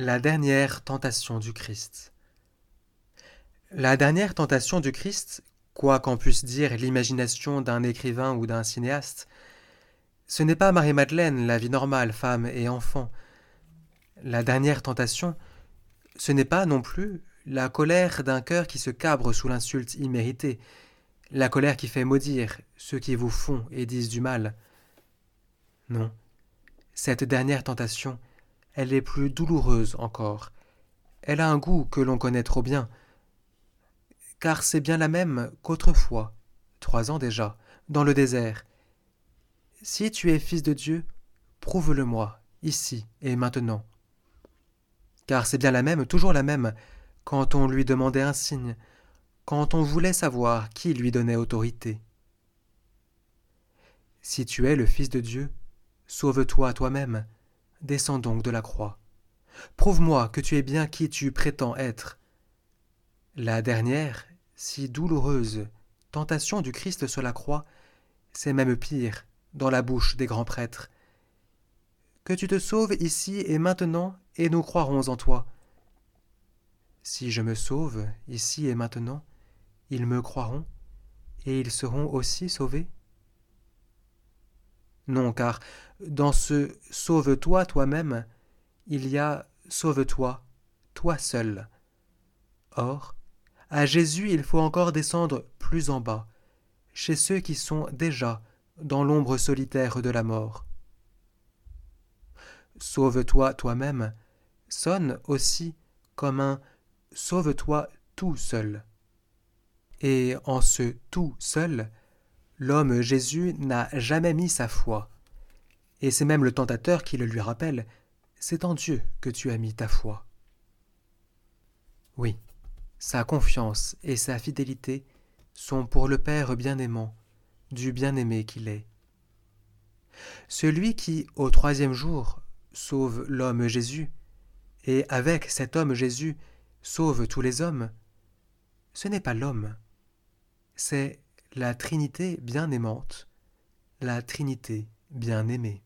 La dernière tentation du Christ. La dernière tentation du Christ, quoi qu'en puisse dire l'imagination d'un écrivain ou d'un cinéaste, ce n'est pas Marie-Madeleine, la vie normale, femme et enfant. La dernière tentation, ce n'est pas non plus la colère d'un cœur qui se cabre sous l'insulte imméritée, la colère qui fait maudire ceux qui vous font et disent du mal. Non, cette dernière tentation, elle est plus douloureuse encore. Elle a un goût que l'on connaît trop bien. Car c'est bien la même qu'autrefois, trois ans déjà, dans le désert. Si tu es fils de Dieu, prouve-le-moi, ici et maintenant. Car c'est bien la même, toujours la même, quand on lui demandait un signe, quand on voulait savoir qui lui donnait autorité. Si tu es le Fils de Dieu, sauve-toi toi-même, Descends donc de la croix. Prouve-moi que tu es bien qui tu prétends être. La dernière, si douloureuse, tentation du Christ sur la croix, c'est même pire dans la bouche des grands prêtres. Que tu te sauves ici et maintenant, et nous croirons en toi. Si je me sauve ici et maintenant, ils me croiront, et ils seront aussi sauvés non, car dans ce sauve-toi toi-même, il y a sauve-toi, toi seul. Or, à Jésus il faut encore descendre plus en bas, chez ceux qui sont déjà dans l'ombre solitaire de la mort. Sauve-toi toi-même sonne aussi comme un sauve-toi tout seul. Et en ce tout seul, L'homme Jésus n'a jamais mis sa foi. Et c'est même le tentateur qui le lui rappelle. C'est en Dieu que tu as mis ta foi. Oui, sa confiance et sa fidélité sont pour le Père bien-aimant, du bien-aimé qu'il est. Celui qui, au troisième jour, sauve l'homme Jésus, et avec cet homme Jésus sauve tous les hommes, ce n'est pas l'homme, c'est la Trinité bien aimante, la Trinité bien aimée.